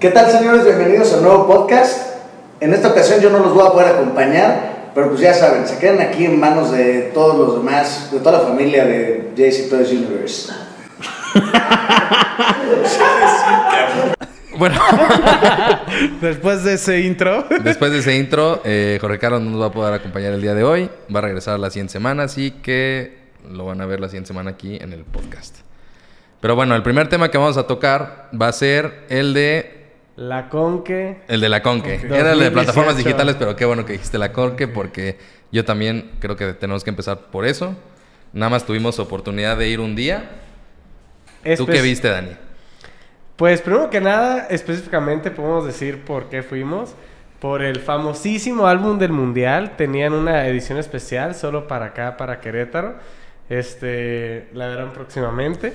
¿Qué tal señores? Bienvenidos a un nuevo podcast. En esta ocasión yo no los voy a poder acompañar, pero pues ya saben, se quedan aquí en manos de todos los demás, de toda la familia de JC Toys Universe. Bueno, Después de ese intro. después de ese intro, eh, Jorge Carlos no nos va a poder acompañar el día de hoy. Va a regresar la siguiente semana, así que lo van a ver la siguiente semana aquí en el podcast. Pero bueno, el primer tema que vamos a tocar va a ser el de La Conque. el de la Conque. Era el de 2018. plataformas digitales, pero qué bueno que dijiste la Conque porque yo también creo que tenemos que empezar por eso. Nada más tuvimos oportunidad de ir un día. ¿Tú qué viste, Dani? Pues primero que nada, específicamente podemos decir por qué fuimos. Por el famosísimo álbum del Mundial. Tenían una edición especial solo para acá, para Querétaro. Este, la verán próximamente.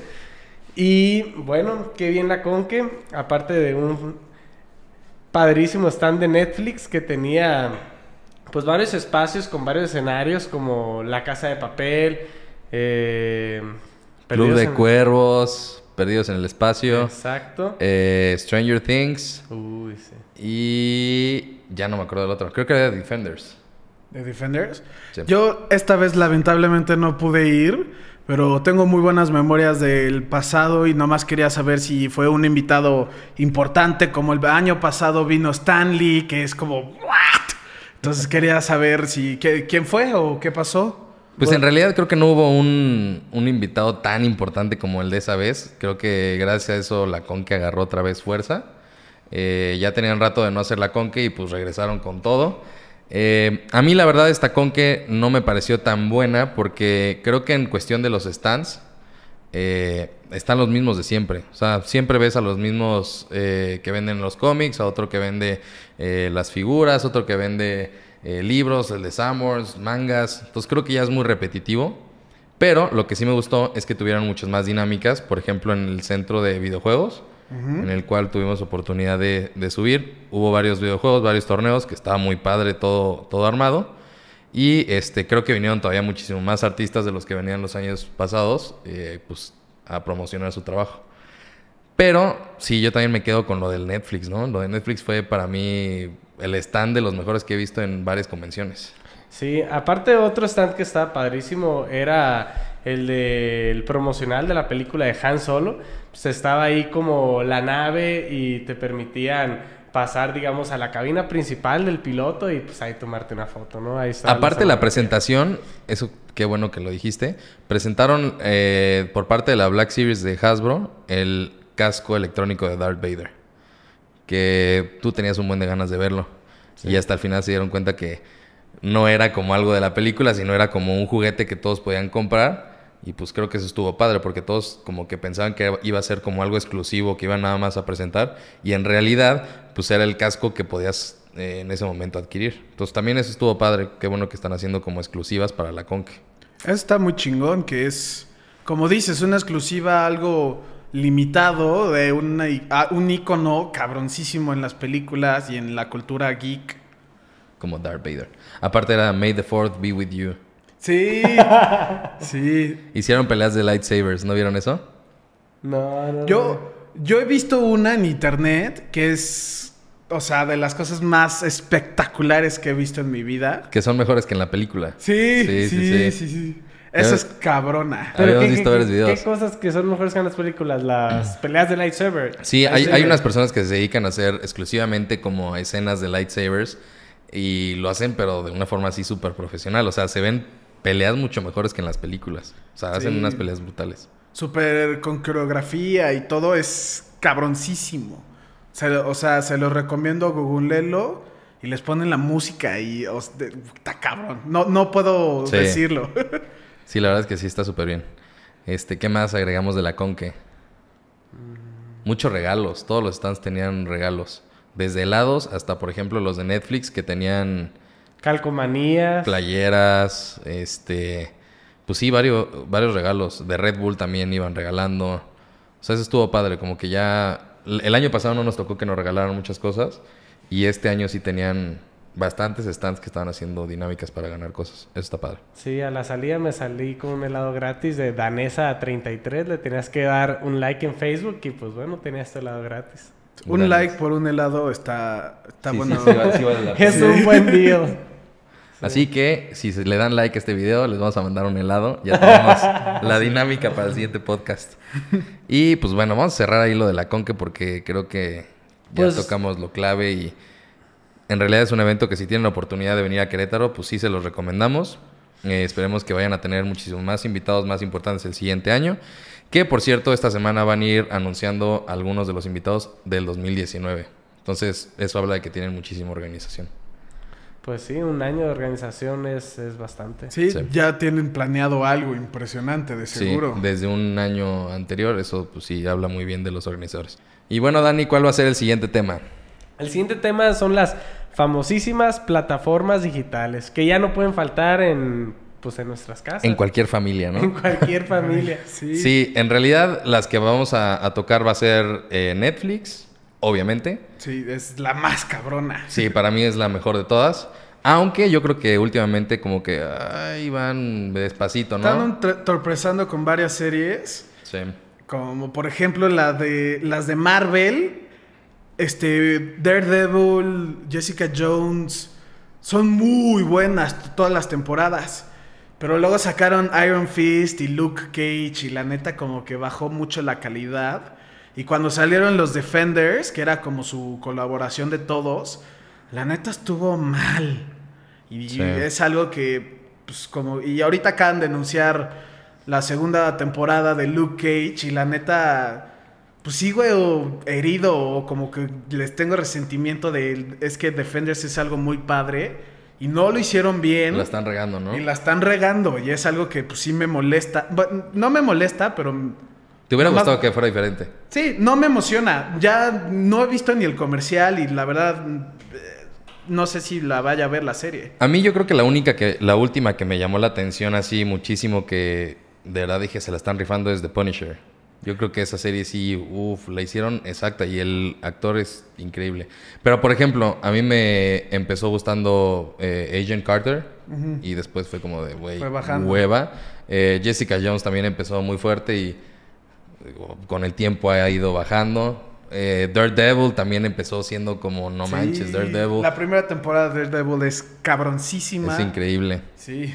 Y bueno, qué bien la Conque. Aparte de un padrísimo stand de Netflix que tenía pues varios espacios con varios escenarios como La Casa de Papel. Eh, Club de en- Cuervos, Perdidos en el Espacio, Exacto. eh, Stranger Things Uy, sí. y ya no me acuerdo del otro. Creo que era The Defenders. ¿De Defenders? Sí. Yo esta vez lamentablemente no pude ir, pero tengo muy buenas memorias del pasado y nomás quería saber si fue un invitado importante, como el año pasado vino Stanley, que es como, ¿what? Entonces quería saber si qué- quién fue o qué pasó. Pues en realidad creo que no hubo un, un invitado tan importante como el de esa vez. Creo que gracias a eso la Conque agarró otra vez fuerza. Eh, ya tenían rato de no hacer la Conque y pues regresaron con todo. Eh, a mí la verdad esta Conque no me pareció tan buena porque creo que en cuestión de los stands eh, están los mismos de siempre. O sea, siempre ves a los mismos eh, que venden los cómics, a otro que vende eh, las figuras, otro que vende libros, el de Summers, mangas. Entonces creo que ya es muy repetitivo. Pero lo que sí me gustó es que tuvieron muchas más dinámicas. Por ejemplo, en el centro de videojuegos, en el cual tuvimos oportunidad de, de subir. Hubo varios videojuegos, varios torneos, que estaba muy padre todo, todo armado. Y este, creo que vinieron todavía muchísimo más artistas de los que venían los años pasados, eh, pues a promocionar su trabajo. Pero sí, yo también me quedo con lo del Netflix, ¿no? Lo de Netflix fue para mí el stand de los mejores que he visto en varias convenciones. Sí, aparte otro stand que estaba padrísimo era el del promocional de la película de Han Solo. Pues estaba ahí como la nave y te permitían pasar, digamos, a la cabina principal del piloto y pues ahí tomarte una foto, ¿no? Ahí está Aparte la presentación, eso qué bueno que lo dijiste, presentaron eh, por parte de la Black Series de Hasbro el casco electrónico de Darth Vader, que tú tenías un buen de ganas de verlo. Y hasta el final se dieron cuenta que no era como algo de la película, sino era como un juguete que todos podían comprar. Y pues creo que eso estuvo padre, porque todos como que pensaban que iba a ser como algo exclusivo, que iban nada más a presentar. Y en realidad, pues era el casco que podías eh, en ese momento adquirir. Entonces también eso estuvo padre. Qué bueno que están haciendo como exclusivas para la Conque. Eso está muy chingón, que es, como dices, una exclusiva, algo limitado de una, un icono cabroncísimo en las películas y en la cultura geek. Como Darth Vader. Aparte era May the Fourth be with you. Sí, sí. Hicieron peleas de lightsabers, ¿no vieron eso? No, no, no. Yo, yo he visto una en internet que es, o sea, de las cosas más espectaculares que he visto en mi vida. Que son mejores que en la película. Sí, Sí, sí, sí, sí, sí. sí. Eso es cabrona. Pero Habíamos ¿qué- visto qué- varios videos. ¿Qué cosas que son mejores que en las películas? Las peleas de lightsaber. Sí, hay, hay unas personas que se dedican a hacer exclusivamente como escenas de lightsabers y lo hacen pero de una forma así súper profesional. O sea, se ven peleas mucho mejores que en las películas. O sea, hacen Sí. unas peleas brutales. Súper con coreografía y todo es cabroncísimo. Se o sea, se lo recomiendo googleenlo y les ponen la música y está cabrón. No, no puedo Sí. decirlo. Sí, la verdad es que sí está súper bien. Este, ¿qué más agregamos de la Conque? Muchos regalos. Todos los stands tenían regalos. Desde helados hasta, por ejemplo, los de Netflix que tenían Calcomanías. playeras, este, pues sí, varios, varios regalos. De Red Bull también iban regalando. O sea, eso estuvo padre, como que ya... El año pasado no nos tocó que nos regalaran muchas cosas y este año sí tenían bastantes stands que estaban haciendo dinámicas para ganar cosas. Eso está padre. Sí, a la salida me salí con un helado gratis de danesa a 33. Le tenías que dar un like en Facebook y pues bueno, tenías tu helado gratis. Un like por un helado está, está Sí, sí, bueno. sí, vale- sí vale la pena. Es un buen deal. Así que si le dan like a este video, les vamos a mandar un helado. Ya tenemos la dinámica para el siguiente podcast. Y pues bueno, vamos a cerrar ahí lo de la Conque porque creo que ya Pues- tocamos lo clave y en realidad es un evento que si tienen la oportunidad de venir a Querétaro, pues sí se los recomendamos. Eh, esperemos que vayan a tener muchísimos más invitados más importantes el siguiente año. Que por cierto, esta semana van a ir anunciando algunos de los invitados del 2019. Entonces, eso habla de que tienen muchísima organización. Pues sí, un año de organización es, es bastante. Sí, Sí. ya tienen planeado algo impresionante, de seguro. Sí, desde un año anterior, eso pues sí habla muy bien de los organizadores. Y bueno, Dani, ¿cuál va a ser el siguiente tema? El siguiente tema son las famosísimas plataformas digitales que ya no pueden faltar en, pues, en nuestras casas. En cualquier familia, En ¿no? cualquier familia. Sí. Sí, en realidad las que vamos a, a tocar va a ser eh, Netflix, obviamente. Sí, es la más cabrona. Sí, para mí es la mejor de todas. Aunque yo creo que últimamente como que ahí van despacito, ¿no? Están torpezando con varias series, Sí. como por ejemplo la de las de Marvel, este Daredevil, Jessica Jones, son muy buenas todas las temporadas. Pero luego sacaron Iron Fist y Luke Cage y la neta como que bajó mucho la calidad. Y cuando salieron los Defenders, que era como su colaboración de todos, la neta estuvo mal. Y Sí. es algo que, pues como... Y ahorita acaban de anunciar la segunda temporada de Luke Cage y la neta... Pues sigo herido o como que les tengo resentimiento de... Es que Defenders es algo muy padre y no lo hicieron bien. La están regando, ¿no? Y la están regando y es algo que pues sí me molesta. Bueno, no me molesta, pero ¿Te hubiera gustado que fuera diferente? sí, no me emociona. Ya no he visto ni el comercial y la verdad eh, no sé si la vaya a ver la serie. A mí yo creo que la única que, la última que me llamó la atención así muchísimo que de verdad dije se la están rifando es The Punisher. Yo creo que esa serie sí, uff, la hicieron exacta y el actor es increíble. Pero por ejemplo, a mí me empezó gustando eh, Agent Carter y después fue como de, güey, hueva. Eh, Jessica Jones también empezó muy fuerte y con el tiempo ha ido bajando. Eh, Daredevil también empezó siendo como, no manches, Sí, Daredevil. La primera temporada de Daredevil es cabroncísima. Es increíble. Sí.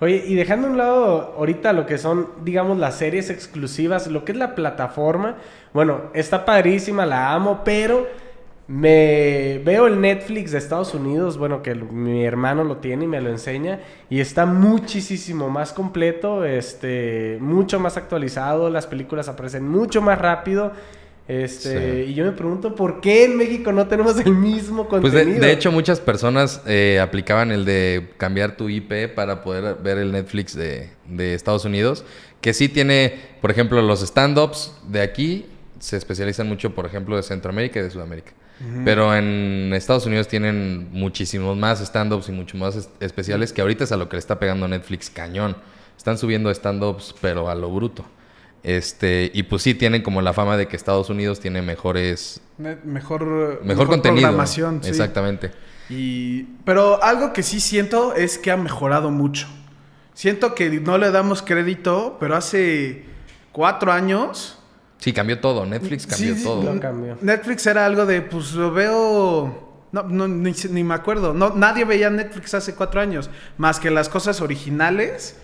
Oye, y dejando a un lado ahorita lo que son, digamos, las series exclusivas, lo que es la plataforma, bueno, está padrísima, la amo, pero me veo el Netflix de Estados Unidos, bueno, que mi hermano lo tiene y me lo enseña, y está muchísimo más completo, este, mucho más actualizado, las películas aparecen mucho más rápido. Este, Sí. y yo me pregunto por qué en México no tenemos el mismo Pues contenido. de, de hecho muchas personas eh, aplicaban el de cambiar tu IP para poder ver el Netflix de, de Estados Unidos, que sí tiene, por ejemplo, los stand-ups de aquí se especializan mucho, por ejemplo, de Centroamérica y de Sudamérica. Pero en Estados Unidos tienen muchísimos más stand-ups y mucho más es- especiales que ahorita es a lo que le está pegando Netflix cañón. Están subiendo stand-ups pero a lo bruto. Este, y pues sí tienen como la fama de que Estados Unidos tiene mejores Mejor, mejor, contenido. programación, sí. Exactamente. Y, pero algo que sí siento es que ha mejorado mucho. Siento que no le damos crédito, pero hace cuatro años Sí, cambió todo. Netflix cambió Sí, sí, todo. Lo cambió. Netflix era algo de, pues lo veo. No, no, ni, ni me acuerdo. No, nadie veía Netflix hace cuatro años. Más que las cosas originales.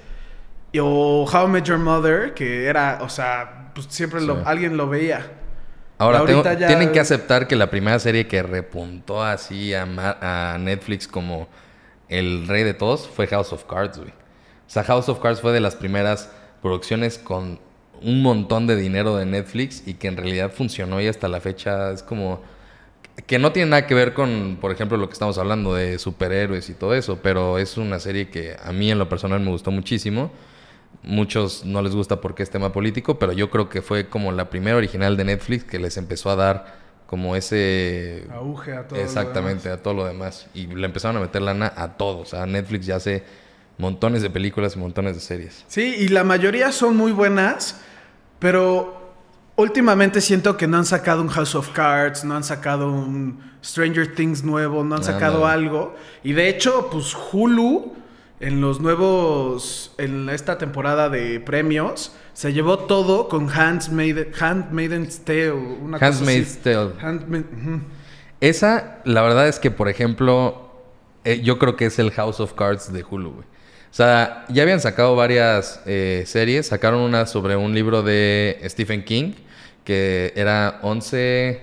y- O How I Met Your Mother, que era, o sea, pues siempre lo- Sí. alguien lo veía. Ahora, tengo- ya- tienen que aceptar que la primera serie que repuntó así a, a Netflix como el rey de todos fue House of Cards, güey. O sea, House of Cards fue de las primeras producciones con un montón de dinero de Netflix y que en realidad funcionó y hasta la fecha es como... Que no tiene nada que ver con, por ejemplo, lo que estamos hablando de superhéroes y todo eso, pero es una serie que a mí en lo personal me gustó muchísimo. Muchos no les gusta porque es tema político, pero yo creo que fue como la primera original de Netflix que les empezó a dar como ese... Auge a todo. lo Exactamente, demás. a todo lo demás. Y le empezaron a meter lana a todo. O sea, Netflix ya hace montones de películas y montones de series. Sí, y la mayoría son muy buenas, pero últimamente siento que no han sacado un House of Cards, no han sacado un Stranger Things nuevo, no han sacado algo. Y de hecho, pues Hulu en los nuevos, en esta temporada de premios, se llevó todo con Handmaiden, Handmaiden's Tale. Una. Handmaid's Tale. Esa, la verdad es que, por ejemplo, eh, yo creo que es el House of Cards de Hulu, güey. O sea, ya habían sacado varias eh, series. Sacaron una sobre un libro de Stephen King, que era 11...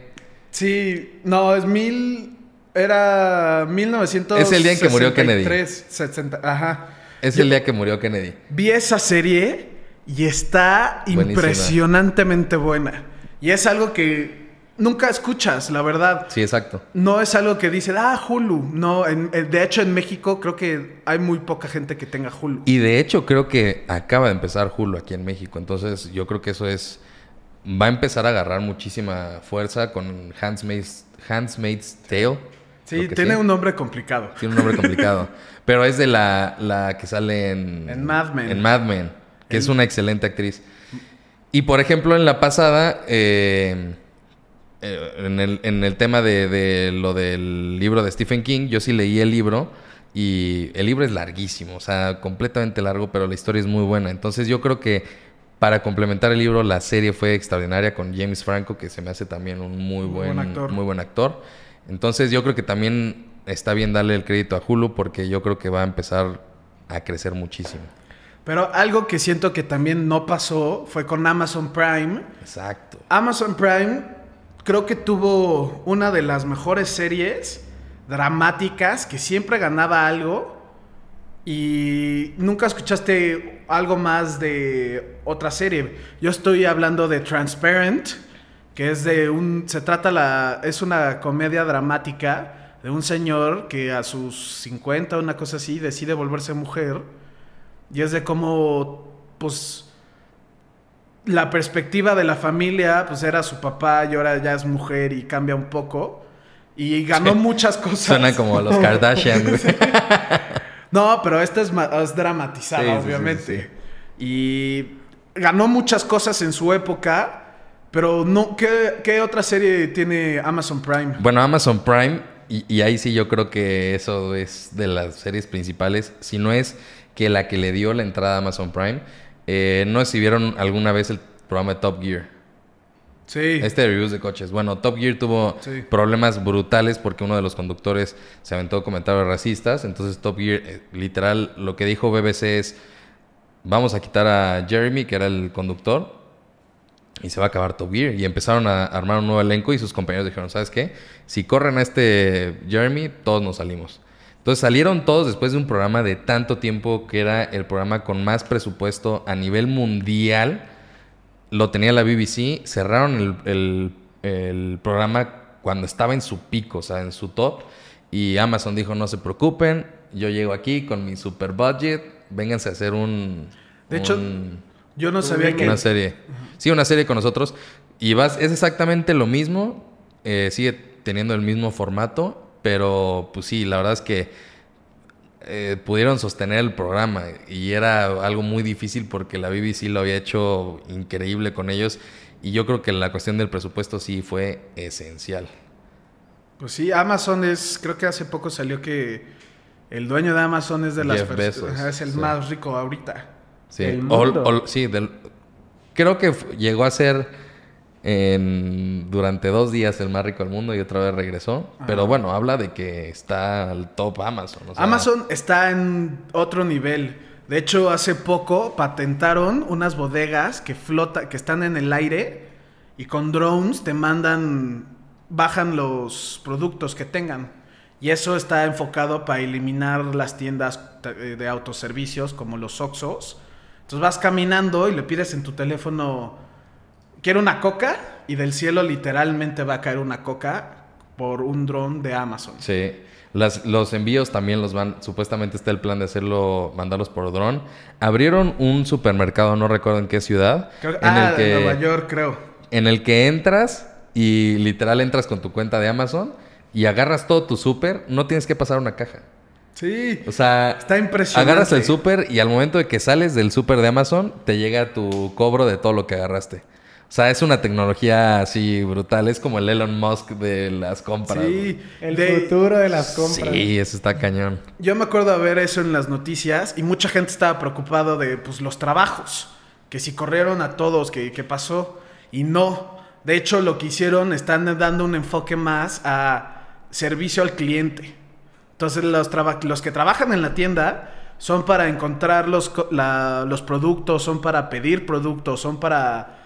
Sí, no, es mil. Era 1900. Es el día en que murió Kennedy. 60, ajá. Es el día que murió Kennedy. Vi esa serie y está Buenísima. impresionantemente buena. Y es algo que nunca escuchas, la verdad. Sí, exacto. No es algo que dice, ah, Hulu. No, en- en- de hecho en México creo que hay muy poca gente que tenga Hulu. Y de hecho creo que acaba de empezar Hulu aquí en México. Entonces yo creo que eso es... Va a empezar a agarrar muchísima fuerza con Handmaid's, Handmaid's Tale. sí, tiene sí. un nombre complicado. Tiene un nombre complicado. Pero es de la, la que sale en... En Mad Men. En Mad Men. Que es una excelente actriz. Y por ejemplo, en la pasada... eh, eh, en, el, en el tema de, de lo del libro de Stephen King, yo sí leí el libro y el libro es larguísimo, o sea, completamente largo, pero la historia es muy buena. Entonces yo creo que para complementar el libro, la serie fue extraordinaria con James Franco, que se me hace también un muy, Muy buen, buen actor. muy buen actor. Entonces yo creo que también está bien darle el crédito a Hulu porque yo creo que va a empezar a crecer muchísimo. Pero algo que siento que también no pasó fue con Amazon Prime. Exacto. Amazon Prime creo que tuvo una de las mejores series dramáticas que siempre ganaba algo y nunca escuchaste algo más de otra serie. Yo estoy hablando de Transparent, que es de un se trata la es una comedia dramática de un señor que a sus 50 una cosa así decide volverse mujer y es de cómo pues la perspectiva de la familia, pues era su papá y ahora ya es mujer y cambia un poco. Y ganó muchas cosas. Suena como los Kardashian. güey. No, pero esta es, ma- es dramatizada, Sí, obviamente. Y ganó muchas cosas en su época, pero no, ¿qué, qué otra serie tiene Amazon Prime? Bueno, Amazon Prime, y, y ahí sí yo creo que eso es de las series principales, si no es que la que le dio la entrada a Amazon Prime, eh, no sé si vieron alguna vez el programa de Top Gear. Sí. Este de reviews de coches. Bueno, Top Gear tuvo Sí. problemas brutales porque uno de los conductores se aventó comentarios racistas. Entonces Top Gear, eh, literal, lo que dijo BBC es, vamos a quitar a Jeremy, que era el conductor, y se va a acabar Top Gear. Y empezaron a armar un nuevo elenco y sus compañeros dijeron, ¿sabes qué? Si corren a este Jeremy, todos nos salimos. Entonces salieron todos después de un programa de tanto tiempo que era el programa con más presupuesto a nivel mundial. Lo tenía la BBC, cerraron el, el- el programa cuando estaba en su pico, o sea, en su top. Y Amazon dijo, no se preocupen, yo llego aquí con mi super budget, vénganse a hacer un... De hecho, Yo no sabía que... una serie. Sí, una serie con nosotros. Y vas, es exactamente lo mismo. eh, sigue teniendo el mismo formato. Pero, pues sí, la verdad es que eh, pudieron sostener el programa. Y era algo muy difícil porque la BBC lo había hecho increíble con ellos. Y yo creo que la cuestión del presupuesto sí fue esencial. Pues sí, Amazon es... Creo que hace poco salió que el dueño de Amazon es de las... Jeff pers- Bezos, ajá, es el sí. más rico ahorita. Sí, Del mundo. o- sí del- creo que llegó a ser en- durante dos días el más rico del mundo y otra vez regresó. Pero bueno, habla de que está al top Amazon. o sea, Amazon está en otro nivel. De hecho, hace poco patentaron unas bodegas que flota, que están en el aire y con drones te mandan, bajan los productos que tengan. Y eso está enfocado para eliminar las tiendas te- de autoservicios como los Oxxos. Entonces vas caminando y le pides en tu teléfono, quiero una coca y del cielo literalmente va a caer una coca por un dron de Amazon. Sí. Las- los envíos también los van, supuestamente está el plan de hacerlo, mandarlos por dron. Abrieron un supermercado, no recuerdo en qué ciudad, Creo- en ah, el que de Nueva York, creo. en el que entras y literal entras con tu cuenta de Amazon y agarras todo tu súper, no tienes que pasar una caja. Sí. O sea, Está impresionante. agarras el súper y al momento de que sales del súper de Amazon, te llega tu cobro de todo lo que agarraste. O sea, es una tecnología así brutal. Es como el Elon Musk de las compras. Sí, El de- futuro de las compras. Sí, eso está cañón. Yo me acuerdo de ver eso en las noticias y mucha gente estaba preocupado de pues, los trabajos, que si corrieron a todos, que, que pasó, y no. De hecho, lo que hicieron están dando un enfoque más a servicio al cliente. Entonces, los, traba- los que trabajan en la tienda son para encontrar los, la- los productos, son para pedir productos, son para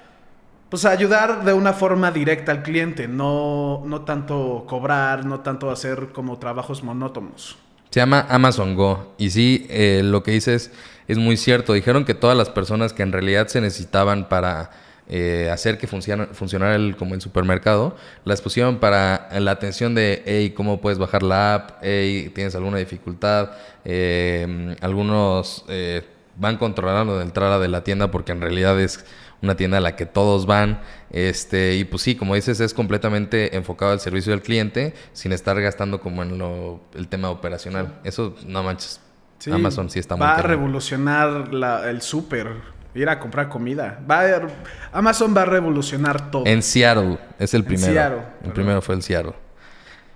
pues ayudar de una forma directa al cliente, no, no tanto cobrar, no tanto hacer como trabajos monótonos. Se llama Amazon Go. Y sí, eh, lo que dices es muy cierto. Dijeron que todas las personas que en realidad se necesitaban para eh, hacer que funciona- funcionara el, como el supermercado, las pusieron para la atención de, hey, ¿cómo puedes bajar la app? Hey, ¿tienes alguna dificultad? Eh, algunos eh, van controlando la entrada de la tienda porque en realidad es una tienda a la que todos van. Este, y pues sí, como dices, es completamente enfocado al servicio del cliente sin estar gastando como en lo, el tema operacional. Eso, no manches. Sí, Amazon sí está muy Va a revolucionar la- el súper, ir a comprar comida. Va a- Amazon va a revolucionar todo. En Seattle, es el En primero. Seattle, el primero fue el Seattle.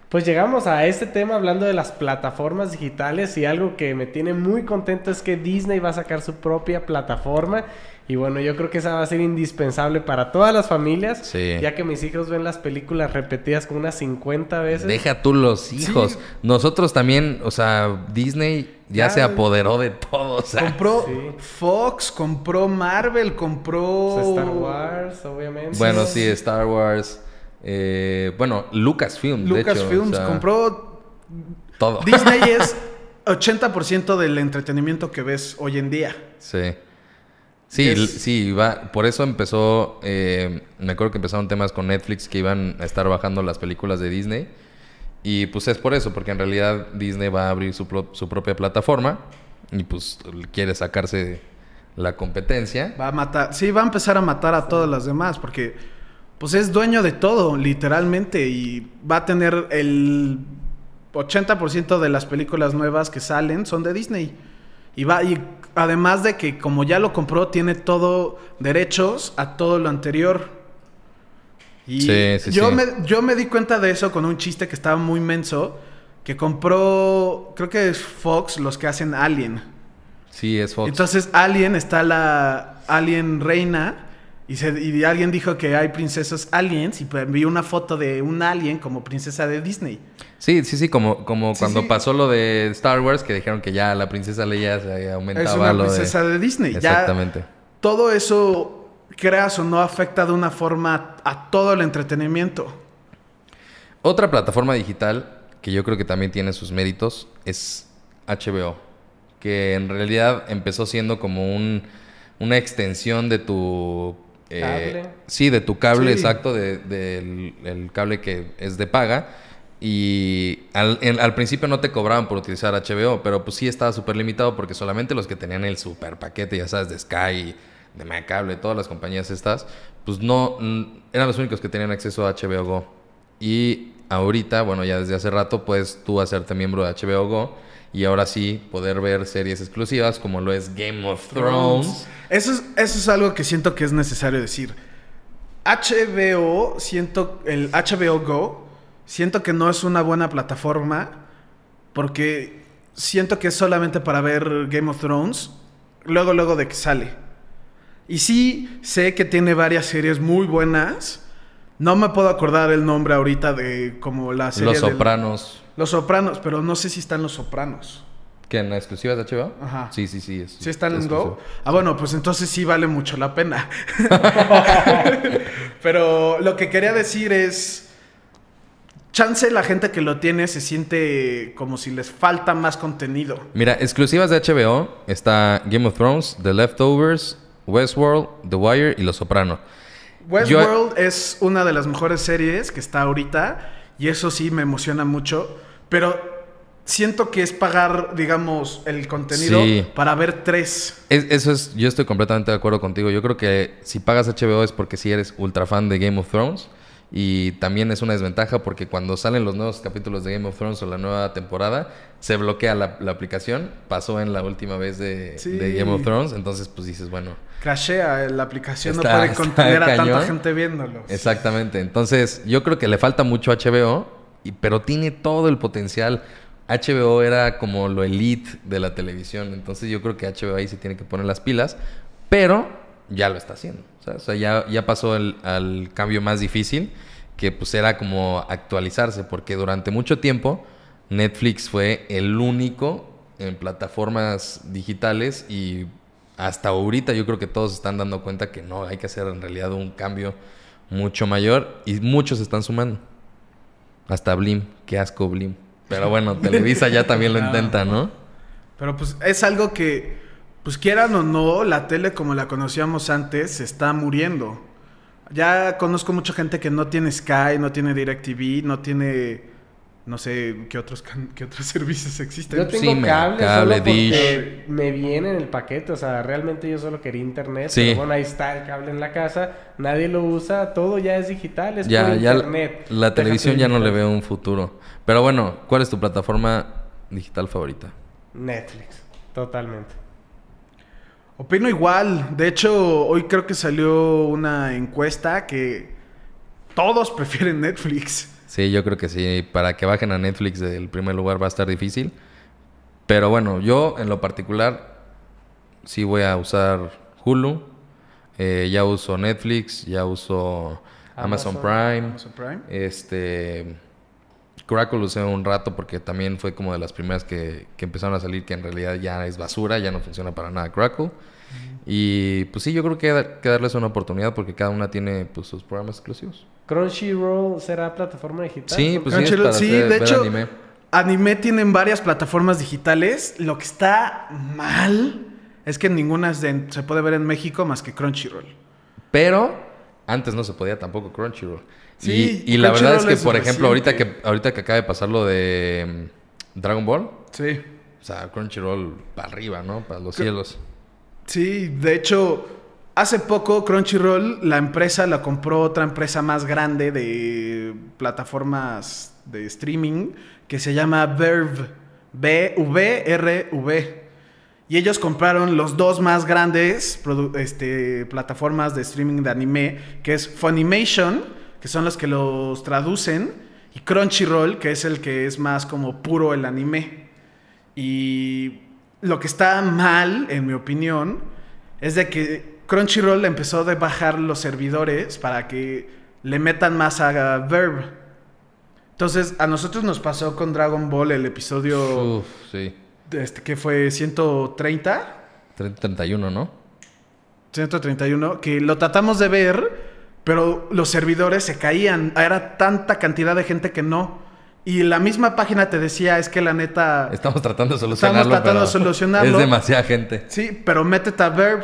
Pues llegamos a este tema hablando de las plataformas digitales y algo que me tiene muy contento es que Disney va a sacar su propia plataforma y bueno, yo creo que esa va a ser indispensable para todas las familias, Sí. ya que mis hijos ven las películas repetidas como unas 50 veces. Deja tú los hijos. Sí. Nosotros también, o sea, Disney ya, Ya. se apoderó de todo. O sea, compró Sí. Fox, compró Marvel, compró Star Wars, obviamente. bueno, sí, Star Wars. eh, bueno, Lucasfilm. de hecho, Lucasfilms, o sea, compró todo. Disney es 80% del entretenimiento que ves hoy en día. Sí. Sí, Es- sí, va, por eso empezó, eh, me acuerdo que empezaron temas con Netflix que iban a estar bajando las películas de Disney. Y pues es por eso, porque en realidad Disney va a abrir su, pro- su propia plataforma y pues quiere sacarse la competencia. Va a matar, sí, va a empezar a matar a todas las demás porque pues es dueño de todo, literalmente, y va a tener el 80% de las películas nuevas que salen son de Disney. Y va y además de que como ya lo compró tiene todo derechos a todo lo anterior. Y Sí, sí, yo sí. me yo me di cuenta de eso con un chiste que estaba muy menso que compró creo que es Fox los que hacen Alien. Sí, es Fox. Entonces, Alien está la Alien Reina. Y, se, y alguien dijo que hay princesas aliens. Y pues vi una foto de un alien como princesa de Disney. Sí, sí, sí, como, como Sí, cuando sí. pasó lo de Star Wars, que dijeron que ya la princesa Leia se aumentaba es una lo princesa de... de, Disney. Exactamente. Ya todo eso, creas o no, afecta de una forma a todo el entretenimiento. Otra plataforma digital que yo creo que también tiene sus méritos es HBO, que en realidad empezó siendo como un, una extensión de tu... eh, Cable. sí, de tu cable, Sí. exacto, de- del el cable que es de paga. Y al, en- al principio no te cobraban por utilizar HBO, pero pues sí estaba súper limitado porque solamente los que tenían el super paquete, ya sabes, de Sky, de Megacable, todas las compañías estas, pues no, eran los únicos que tenían acceso a HBO Go. Y ahorita, bueno, ya desde hace rato, puedes tú hacerte miembro de HBO Go y ahora sí poder ver series exclusivas como lo es Game of Thrones. Eso es, eso es algo que siento que es necesario decir. HBO, siento, el HBO Go, siento que no es una buena plataforma porque siento que es solamente para ver Game of Thrones luego, luego de que sale. Y sí, sé que tiene varias series muy buenas. No me puedo acordar el nombre ahorita de como la serie Los del- Sopranos. Los Sopranos, pero no sé si están Los Sopranos. ¿Qué? ¿En exclusivas de HBO? Ajá. Sí, sí, sí. es- ¿Sí están en. Go? Ah, bueno, pues entonces sí vale mucho la pena. Pero lo que quería decir es. Chance la gente que lo tiene se siente como si les falta más contenido. Mira, exclusivas de HBO está Game of Thrones, The Leftovers, Westworld, The Wire y Los Soprano. Westworld es una de las mejores series que está ahorita y eso sí me emociona mucho, pero siento que es pagar, digamos, el contenido Sí. para ver tres. Es- eso es, yo estoy completamente de acuerdo contigo. Yo creo que si pagas HBO es porque si eres ultra fan de Game of Thrones Y también es una desventaja porque cuando salen los nuevos capítulos de Game of Thrones o la nueva temporada, se bloquea la, la aplicación. Pasó en la última vez de, Sí. de Game of Thrones. Entonces, pues dices, bueno, Crashea, la aplicación Está- no puede contener a tanta gente viéndolo. Exactamente. Entonces, yo creo que le falta mucho a HBO, y, pero tiene todo el potencial. HBO era como lo elite de la televisión. Entonces, yo creo que HBO ahí se tiene que poner las pilas, pero ya lo está haciendo. O sea, ya, ya pasó el, al cambio más difícil, que pues era como actualizarse, porque durante mucho tiempo Netflix fue el único en plataformas digitales y hasta ahorita yo creo que todos están dando cuenta que no, hay que hacer en realidad un cambio mucho mayor y muchos están sumando. Hasta Blim, qué asco Blim. Pero bueno, Televisa ya también lo intenta, ¿no? Pero pues es algo que, pues quieran o no, la tele como la conocíamos antes se está muriendo. Ya conozco mucha gente que no tiene Sky, no tiene DirecTV, no tiene, no sé, qué otros, can- qué otros servicios existen. Yo tengo Sí, cable, cable, solo porque me viene en el paquete. O sea, realmente yo solo quería internet. Sí. Pero bueno, ahí está el cable en la casa. Nadie lo usa. Todo ya es digital. Es Ya, por ya internet. la Déjate televisión ya no le veo un futuro. Pero bueno, ¿cuál es tu plataforma digital favorita? Netflix. Totalmente. Opino igual. De hecho, hoy creo que salió una encuesta que todos prefieren Netflix. Sí, yo creo que sí. Para que bajen a Netflix del primer lugar va a estar difícil. Pero bueno, yo en lo particular sí voy a usar Hulu. Eh, ya uso Netflix, ya uso Amazon, Amazon, Prime. Amazon Prime. Este. Crackle lo usé un rato porque también fue como de las primeras que, que empezaron a salir que en realidad ya es basura, ya no funciona para nada Crackle. Y pues sí, yo creo que hay que darles una oportunidad porque cada una tiene pues, sus programas exclusivos. Crunchyroll será plataforma digital. Sí, pues sí, para sí, hacer- de ver hecho, anime. anime tienen varias plataformas digitales. Lo que está mal es que ninguna es de- se puede ver en México más que Crunchyroll. Pero antes no se podía tampoco Crunchyroll. Sí, y, y la verdad es que, por ejemplo, ahorita que, ahorita que acaba de pasar lo de mm, Dragon Ball, Sí. o sea, Crunchyroll para arriba, ¿no? Para los cielos. Sí, de hecho, hace poco Crunchyroll, la empresa la compró otra empresa más grande de plataformas de streaming que se llama Verve. B-V-R-V. Y ellos compraron los dos más grandes este, plataformas de streaming de anime, que es Funimation, que son los que los traducen, y Crunchyroll, que es el que es más como puro el anime. Y lo que está mal, en mi opinión, es de que Crunchyroll empezó a bajar los servidores para que le metan más a Verve. Entonces, a nosotros nos pasó con Dragon Ball el episodio Uf, sí. este, que fue 130, 30, 31, ¿no? 131, que lo tratamos de ver, pero los servidores se caían. Era tanta cantidad de gente que no. Y la misma página te decía, es que la neta... Estamos tratando de solucionarlo. tratando pero de solucionarlo. Es demasiada gente. Sí, pero métete a Verb.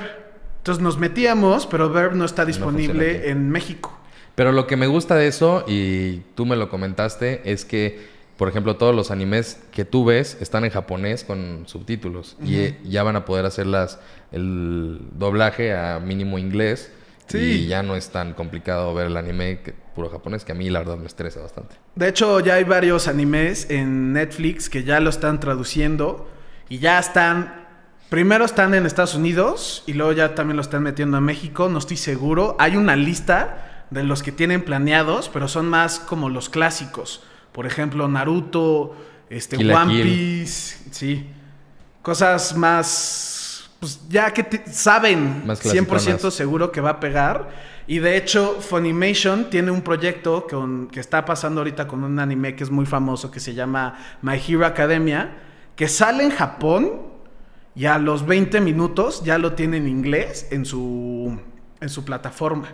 Entonces nos metíamos, pero Verb no está disponible en México. Pero lo que me gusta de eso, y tú me lo comentaste, es que, por ejemplo, todos los animes que tú ves están en japonés con subtítulos. Y ya van a poder hacer las, el doblaje a mínimo inglés. Sí. Y ya no es tan complicado ver el anime que, puro japonés, que a mí la verdad me estresa bastante. De hecho, ya hay varios animes en Netflix que ya lo están traduciendo y ya están. Primero están en Estados Unidos y luego ya también lo están metiendo a México. No estoy seguro. Hay una lista de los que tienen planeados, pero son más como los clásicos. Por ejemplo, Naruto, este, Kill One Kill. Piece, sí. Cosas más. Pues ya que te- saben Más 100% clasiconas. seguro que va a pegar. Y de hecho, Funimation tiene un proyecto con- que está pasando ahorita con un anime que es muy famoso que se llama My Hero Academia, que sale en Japón y a los 20 minutos ya lo tiene en inglés en su, en su plataforma.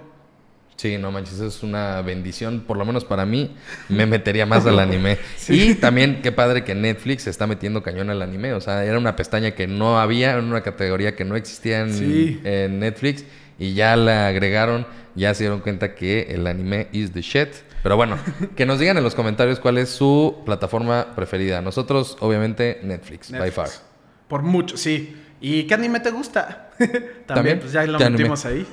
Sí, no manches, es una bendición, por lo menos para mí, me metería más al anime. Y también qué padre que Netflix se está metiendo cañón al anime, o sea, era una pestaña que no había, era una categoría que no existía en, Sí. en Netflix y ya la agregaron, ya se dieron cuenta que el anime is the shit. Pero bueno, que nos digan en los comentarios cuál es su plataforma preferida. Nosotros, obviamente, Netflix, by Netflix. far. Por mucho, sí. ¿Y qué anime te gusta? También, También, pues ya lo metimos ahí.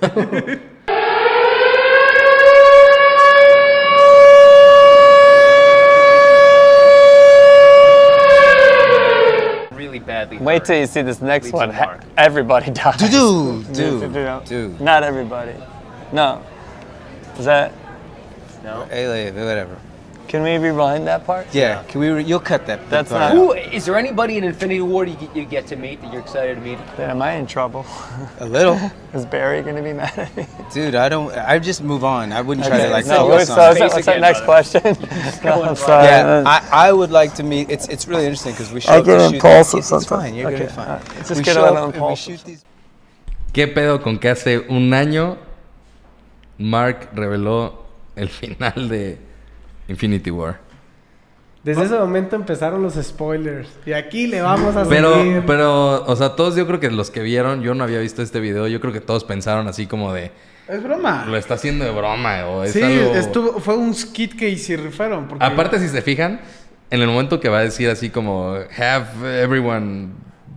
badly. Wait till you see this next one. Everybody dies. Do do do do. Not everybody. No. Is that? No. Alien. Whatever. Can we rewind that part? Yeah, can we? Re- you'll cut that. that That's part not- Who is there anybody in Infinity War you get, you get to meet that you're excited to meet? Then am I in trouble? a little, Is Barry gonna be mad at me? dude. I don't. I just move on. I wouldn't try to like no, focus what's, on. so, it. what's, what's that next question? No, I'm sorry. Yeah, I, I would like to meet. It's it's really interesting because we show I up get to shoot. impulsive It's, it's fine. You're Okay, gonna be fine. alright. Let's just we get show a little we impulsive. shoot these. ¿Qué pedo con que hace un año Mark reveló el final de Infinity War? Desde ese momento empezaron los spoilers. Y aquí le vamos a Pero, seguir. pero, o sea, todos yo creo que los que vieron, yo no había visto este video, yo creo que todos pensaron así como de, Es broma. lo está haciendo de broma o es Sí, algo... estuvo, fue un skit que. Porque Aparte, si se fijan, en el momento que va a decir así como, have everyone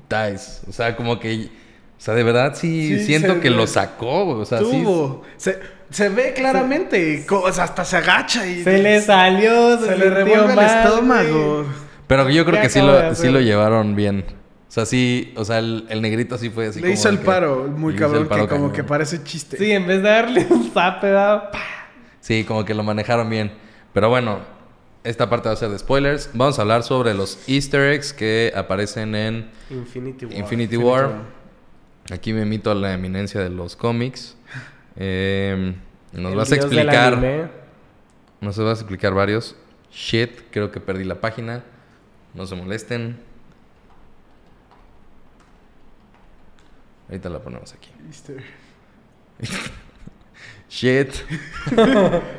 dies, o sea, como que, o sea, de verdad sí, Sí, siento se que lo sacó, o sea, sí. tuvo. Se, se ve claramente. co- o sea, hasta se agacha y Se le salió, se, se le revuelve el mal, estómago. güey. Pero yo creo ¿Qué que sí lo, sí lo llevaron bien. O sea, sí, o sea, el, el negrito sí fue así Le como hizo el que- paro, muy el cabrón, paro que como cañón. que parece chiste. Sí, en vez de darle un zape, ¡pa! Sí, como que lo manejaron bien. Pero bueno, esta parte va a ser de spoilers. Vamos a hablar sobre los easter eggs que aparecen en Infinity War. Infinity War. Aquí me emito a la eminencia de los cómics. Eh, nos El vas a explicar. Nos vas a explicar varios. Shit, creo que perdí la página. No se molesten. Ahorita la ponemos aquí. Shit.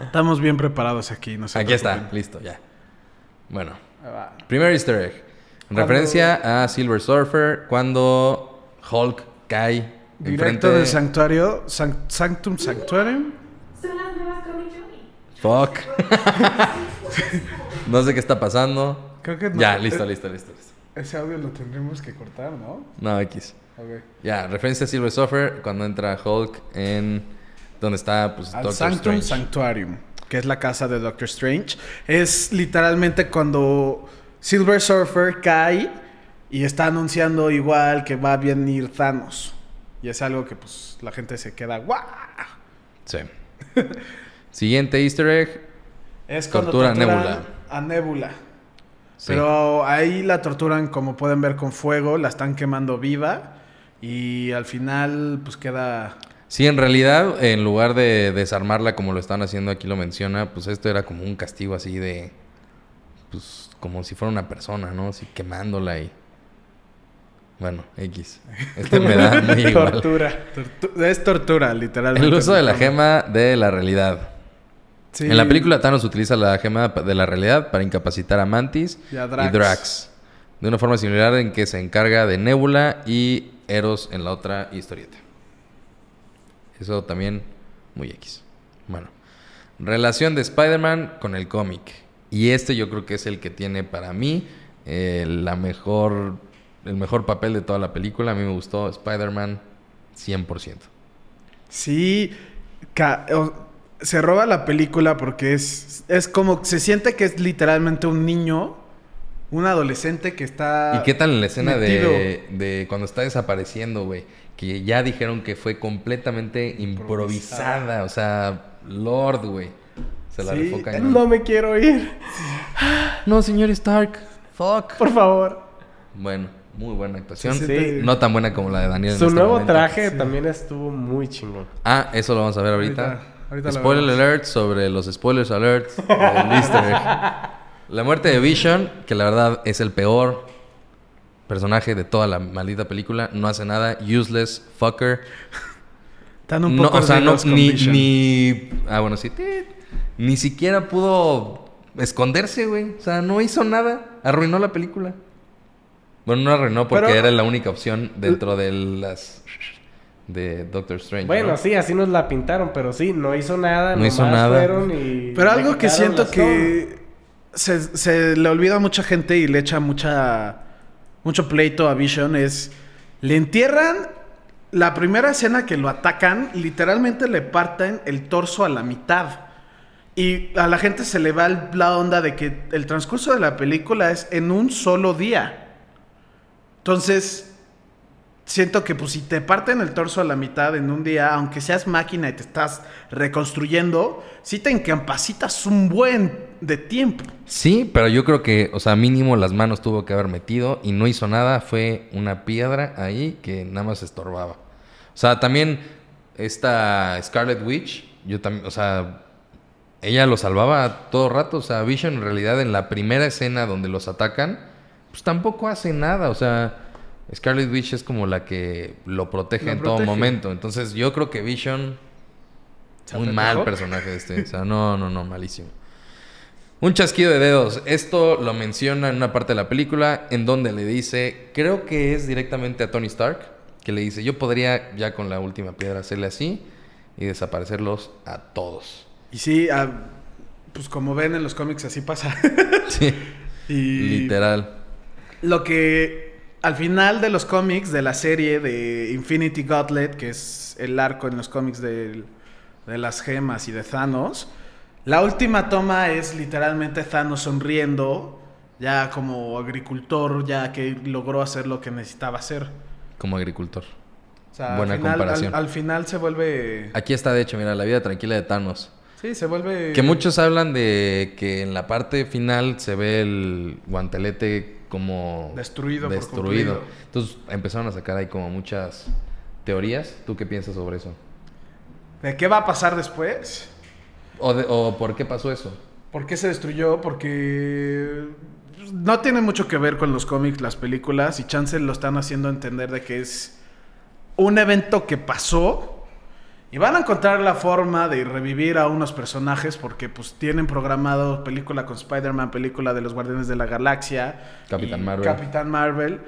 Estamos bien preparados aquí. No se Aquí está, listo, ya. Bueno, primer easter egg. En referencia a Silver Surfer cuando Hulk cae Directo del santuario, San- Sanctum Sanctuarium. Son las nuevas. Fuck. no sé qué está pasando. Creo que no. Ya, listo, listo, listo, listo. Ese audio lo tendremos que cortar, ¿no? No, X. Ok. Ya, referencia a Silver Surfer cuando entra Hulk en donde está pues Al Doctor Sanctum Strange. Sanctuarium, que es la casa de Doctor Strange. Es literalmente cuando Silver Surfer cae y está anunciando igual que va a venir Thanos. Y es algo que pues la gente se queda ¡guau! Sí. Siguiente easter egg. Es Tortura Nebula. A Nebula. Sí. Pero ahí la torturan, como pueden ver, con fuego, la están quemando viva. Y al final, pues queda. Sí, en realidad, en lugar de desarmarla como lo están haciendo aquí lo menciona, pues esto era como un castigo así de. Pues como si fuera una persona, ¿no? Así quemándola y. Bueno, X. Este me da muy igual. Tortura. tortu- es tortura, literalmente. El uso de la gema de la realidad. Sí. En la película Thanos utiliza la gema de la realidad para incapacitar a Mantis Y a y Drax. Drax. De una forma similar en que se encarga de Nebula y Eros en la otra historieta. Eso también muy X. Bueno. Relación de Spider-Man con el cómic. Y este yo creo que es el que tiene para mí eh, la mejor, el mejor papel de toda la película. A mí me gustó Spider-Man 100%. Sí. se roba la película porque es, es como. Se siente que es literalmente un niño, un adolescente que está. ¿Y qué tal en la escena de, de cuando está desapareciendo, güey? Que ya dijeron que fue completamente improvisada. O sea, Lord, güey. Se la Sí, cañón. No me quiero ir. No, señor Stark. Fuck. Por favor. Bueno, muy buena actuación. Sí, sí. No tan buena como la de Daniel. en Su este nuevo momento. traje también estuvo muy chingón. Ah, eso lo vamos a ver ahorita. Ahorita- ahorita lo Spoiler alert sobre los spoilers egg. La muerte de Vision, que la verdad es el peor personaje de toda la maldita película, no hace nada, useless, fucker. Están un No, poco o sea, no, ardidos con ni, ni. Ah, bueno, sí. Ni siquiera pudo esconderse, güey. O sea, no hizo nada. Arruinó la película. Bueno, no arruinó porque Pero- era la única opción dentro de las. de Doctor Strange. Bueno, ¿no? sí, así nos la pintaron, pero sí, no hizo nada. No hizo nomás nada. fueron y Pero algo que siento que se, se le olvida a mucha gente y le echa mucha mucho pleito a Vision es le entierran la primera escena que lo atacan, literalmente le parten el torso a la mitad. Y a la gente se le va el- la onda de que el transcurso de la película es en un solo día. Entonces, siento que pues si te parten el torso a la mitad en un día, aunque seas máquina y te estás reconstruyendo, sí te encampacitas un buen de tiempo. Sí, pero yo creo que, o sea, mínimo las manos tuvo que haber metido y no hizo nada. Fue una piedra ahí que nada más estorbaba. O sea, también esta Scarlet Witch, yo también, o sea, ella lo salvaba todo rato. O sea, Vision en realidad en la primera escena donde los atacan, pues tampoco hace nada. O sea, Scarlet Witch es como la que lo protege Lo en todo momento. Entonces yo creo que Vision, ¿Se muy mal personaje este. O sea, no, no, no, malísimo. Un chasquido de dedos. Esto lo menciona en una parte de la película en donde le dice, creo que es directamente a Tony Stark, que le dice, yo podría ya con la última piedra hacerle así y desaparecerlos a todos. Y sí, ah, pues como ven en los cómics así pasa. Sí, y literal. Lo que al final de los cómics de la serie de Infinity Gauntlet, que es el arco en los cómics de las gemas y de Thanos, la última toma es literalmente Thanos sonriendo, ya como agricultor, ya que logró hacer lo que necesitaba hacer. Como agricultor. O sea, Buena al, final, comparación. al- al final se vuelve... Aquí está, de hecho, mira, la vida tranquila de Thanos. Sí, se vuelve... Que muchos hablan de que en la parte final se ve el guantelete como Destruido por destruido. Entonces empezaron a sacar ahí como muchas teorías. ¿Tú qué piensas sobre eso? ¿De qué va a pasar después? ¿O, de- o por qué pasó eso? ¿Por qué se destruyó? Porque no tiene mucho que ver con los cómics, las películas, y Chance lo están haciendo entender de que es un evento que pasó y van a encontrar la forma de revivir a unos personajes porque pues tienen programado película con Spider-Man, película de los Guardianes de la Galaxia, Capitán Marvel. Capitán Marvel.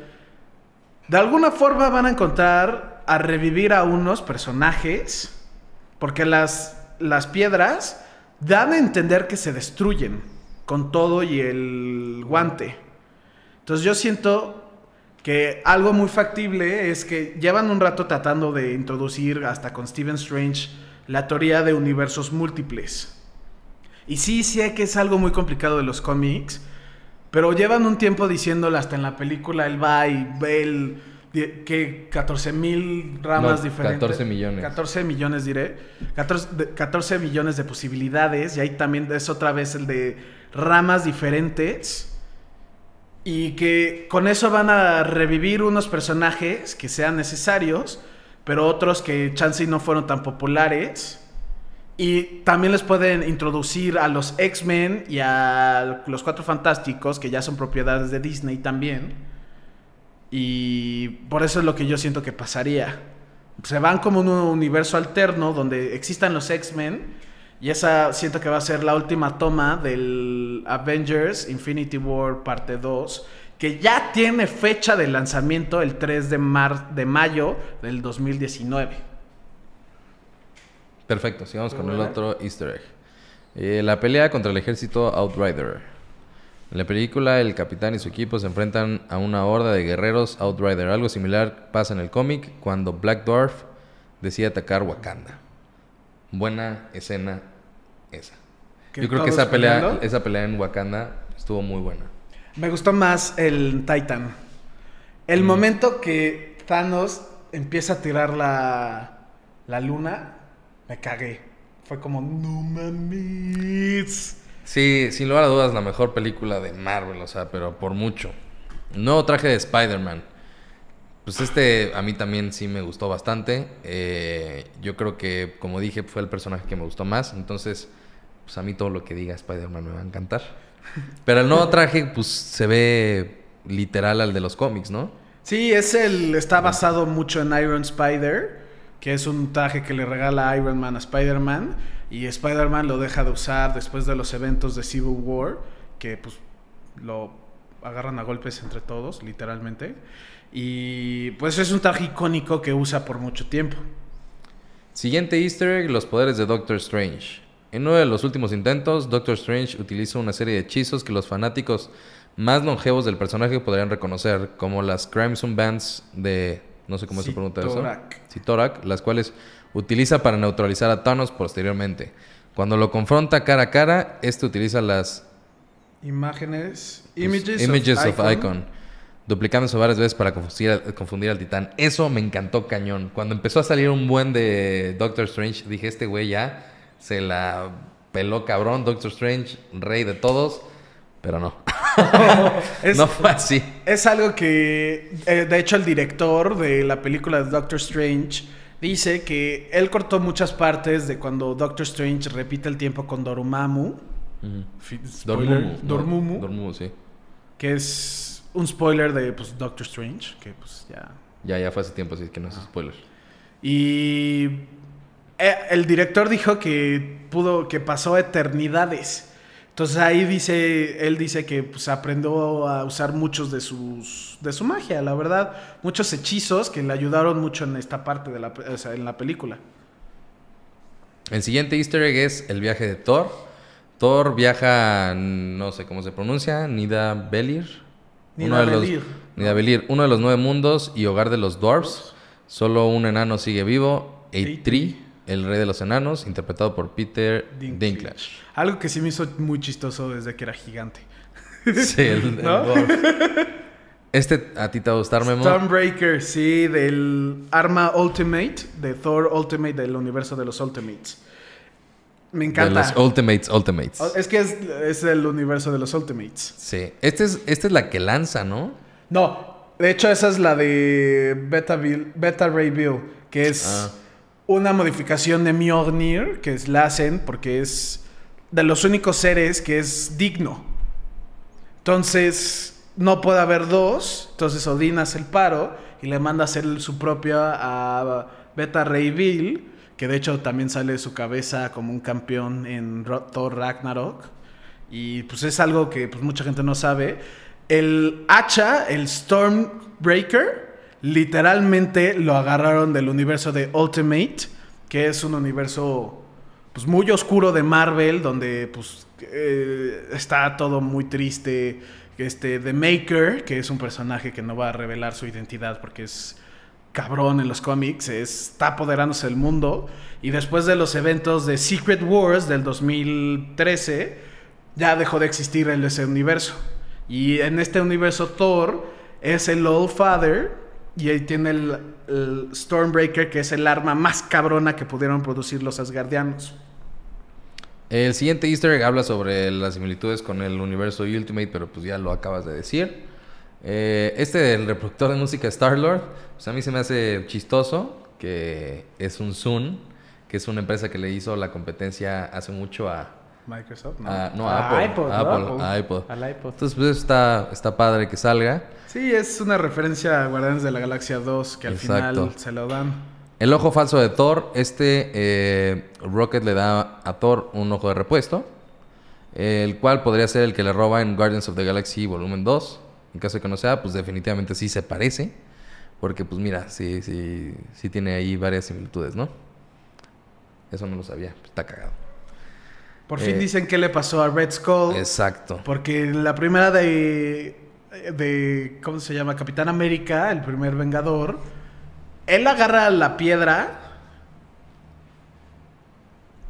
De alguna forma van a encontrar a revivir a unos personajes porque las, las piedras dan a entender que se destruyen con todo y el guante. Entonces yo siento que algo muy factible es que llevan un rato tratando de introducir hasta con Stephen Strange la teoría de universos múltiples. Y sí, sé que es algo muy complicado de los cómics, pero llevan un tiempo diciéndolo hasta en la película, él va y ve el, que 14 mil ramas No, diferentes. 14 millones. 14 millones diré. 14, de- 14 millones de posibilidades. Y ahí también es otra vez el de ramas diferentes. Y que con eso van a revivir unos personajes que sean necesarios, pero otros que chance no fueron tan populares. Y también les pueden introducir a los X-Men y a los Cuatro Fantásticos, que ya son propiedades de Disney también. Y por eso es lo que yo siento que pasaría. Se van como en un universo alterno donde existan los X-Men. Y esa siento que va a ser la última toma del Avengers Infinity War parte 2. Que ya tiene fecha de lanzamiento el 3 de, mar de mayo del 2019. Perfecto, sigamos con el otro easter egg. Eh, la pelea contra el ejército Outrider. En la película, el capitán y su equipo se enfrentan a una horda de guerreros Outrider. Algo similar pasa en el cómic cuando Black Dwarf decide atacar Wakanda. Buena escena esa. Yo creo que esa pelea, peleando. esa pelea en Wakanda estuvo muy buena. Me gustó más el Titan. El Mm. momento que Thanos empieza a tirar la, la luna, me cagué. Fue como, no mames. Sí, sin lugar a dudas, la mejor película de Marvel, o sea, pero por mucho. Nuevo traje de Spider-Man. Pues este a mí también sí me gustó bastante. Eh, yo creo que, como dije, fue el personaje que me gustó más. Entonces, pues a mí todo lo que diga Spider-Man me va a encantar. Pero el nuevo traje, pues se ve literal al de los cómics, ¿no? Sí, es el. Está basado mucho en Iron Spider, que es un traje que le regala Iron Man a Spider-Man. Y Spider-Man lo deja de usar después de los eventos de Civil War, que pues lo agarran a golpes entre todos, literalmente. Y pues es un traje icónico que usa por mucho tiempo. Siguiente easter egg, los poderes de Doctor Strange. En uno de los últimos intentos, Doctor Strange utiliza una serie de hechizos que los fanáticos más longevos del personaje podrían reconocer, como las Crimson Bands de... no sé cómo se pregunta eso. Sitorak, las cuales utiliza para neutralizar a Thanos posteriormente. Cuando lo confronta cara a cara, este utiliza las Imágenes. pues, Images, images of, of Icon. Icon. duplicándose varias veces para confundir al titán. Eso me encantó cañón. Cuando empezó a salir un buen de Doctor Strange, dije, este güey ya se la peló cabrón. Doctor Strange, rey de todos. Pero no. Es- no fue así. Es algo que, eh, de hecho, el director de la película de Doctor Strange dice que él cortó muchas partes de cuando Doctor Strange repite el tiempo con Dormammu. Fi- spoiler, Dormammu. ¿no? Dormammu, Dormammu, sí. que es un spoiler de pues, Doctor Strange, que pues ya... Ya, ya fue hace tiempo, así que no es spoiler. Y eh, el director dijo que pudo, que pasó eternidades. Entonces ahí dice, él dice que pues, aprendió a usar muchos de sus, de su magia, la verdad, muchos hechizos que le ayudaron mucho en esta parte de la, pe- o sea, en la película. El siguiente easter egg es el viaje de Thor. Thor viaja, no sé cómo se pronuncia, Nida Belir. Uno de los- Nidavellir. Nidavellir, uno de los nueve mundos y hogar de los dwarfs. Solo un enano sigue vivo, Eitri, el rey de los enanos, interpretado por Peter Dinklage. Dinklage. Algo que sí me hizo muy chistoso desde que era gigante. Sí, el, el ¿No? dwarf. Este a ti te va a gustar, Memo. Stormbreaker, sí, del arma Ultimate, de Thor Ultimate, del universo de los Ultimates. Me De encanta. los Ultimates, Ultimates. Es que es, es el universo de los Ultimates. Sí. Este es, esta es la que lanza, ¿no? No, de hecho esa es la de Beta, Bill- Beta Ray Bill, que es Ah. Una modificación de Mjolnir, que es, la hacen porque es de los únicos seres que es digno. Entonces, no puede haber dos, entonces Odín hace el paro y le manda a hacer su propia a Beta Ray Bill, que de hecho también sale su cabeza como un campeón en Thor Ragnarok. Y pues es algo que pues, mucha gente no sabe. El hacha, el Stormbreaker, literalmente lo agarraron del universo de Ultimate, que es un universo pues, muy oscuro de Marvel, donde pues, eh, está todo muy triste. Este, The Maker, que es un personaje que no va a revelar su identidad porque es cabrón en los cómics, es- está apoderándose del mundo. Y después de los eventos de Secret Wars del 2013, ya dejó de existir en ese universo. Y en este universo Thor es el Old Father y ahí tiene el, el Stormbreaker, que es el arma más cabrona que pudieron producir los Asgardianos. El siguiente easter egg habla sobre las similitudes con el universo Ultimate, pero pues ya lo acabas de decir. Eh, este del reproductor de música Star-Lord, pues a mí se me hace chistoso, que es un Zoom, que es una empresa que le hizo la competencia hace mucho a... Microsoft, ¿no? a- no, a A Apple. iPod. Apple, a iPod. Al iPod. Entonces pues está, está padre que salga. Sí, es una referencia a Guardianes de la Galaxia 2 que al Exacto. final se lo dan. El ojo falso de Thor, este eh, Rocket le da a Thor un ojo de repuesto, el cual podría ser el que le roba en Guardians of the Galaxy Volumen 2. En caso de que no sea, pues definitivamente sí se parece, porque pues mira, sí, sí, sí tiene ahí varias similitudes, ¿no? Eso no lo sabía, está cagado. Por Eh, fin dicen qué le pasó a Red Skull. Exacto. Porque la primera de, de. ¿Cómo se llama? Capitán América, el primer Vengador. Él agarra la piedra.